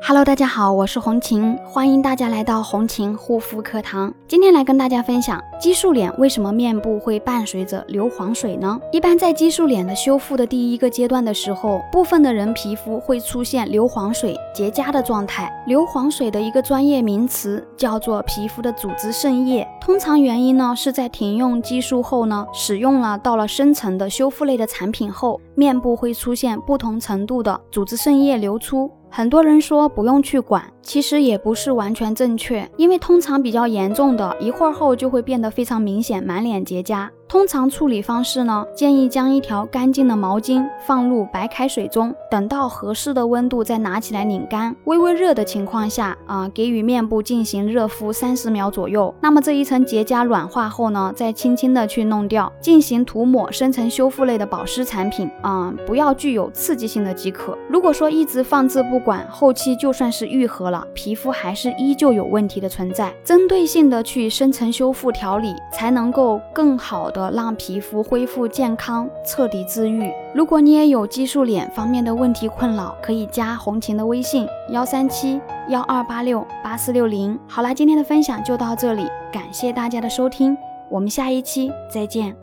Hello，大家好，我是红琴，欢迎大家来到红琴护肤课堂。今天来跟大家分享激素脸为什么面部会伴随着硫磺水呢？一般在激素脸的修复的第一个阶段的时候，部分的人皮肤会出现硫磺水结痂的状态。硫磺水的一个专业名词叫做皮肤的组织渗液。通常原因呢是在停用激素后呢，使用了到了深层的修复类的产品后，面部会出现不同程度的组织渗液流出。很多人说不用去管，其实也不是完全正确，因为通常比较严重的，一会儿后就会变得非常明显，满脸结痂。通常处理方式呢，建议将一条干净的毛巾放入白开水中，等到合适的温度再拿起来拧干，微微热的情况下啊，给予面部进行热敷三十秒左右。那么这一层结痂软化后呢，再轻轻的去弄掉，进行涂抹深层修复类的保湿产品啊，不要具有刺激性的即可。如果说一直放置不管，后期就算是愈合了皮肤还是依旧有问题的存在。针对性的去深层修复调理，才能够更好的。让皮肤恢复健康，彻底治愈。如果你也有激素脸方面的问题困扰，可以加红琴的微信幺三七幺二八六八四六零。好啦，今天的分享就到这里，感谢大家的收听，我们下一期再见。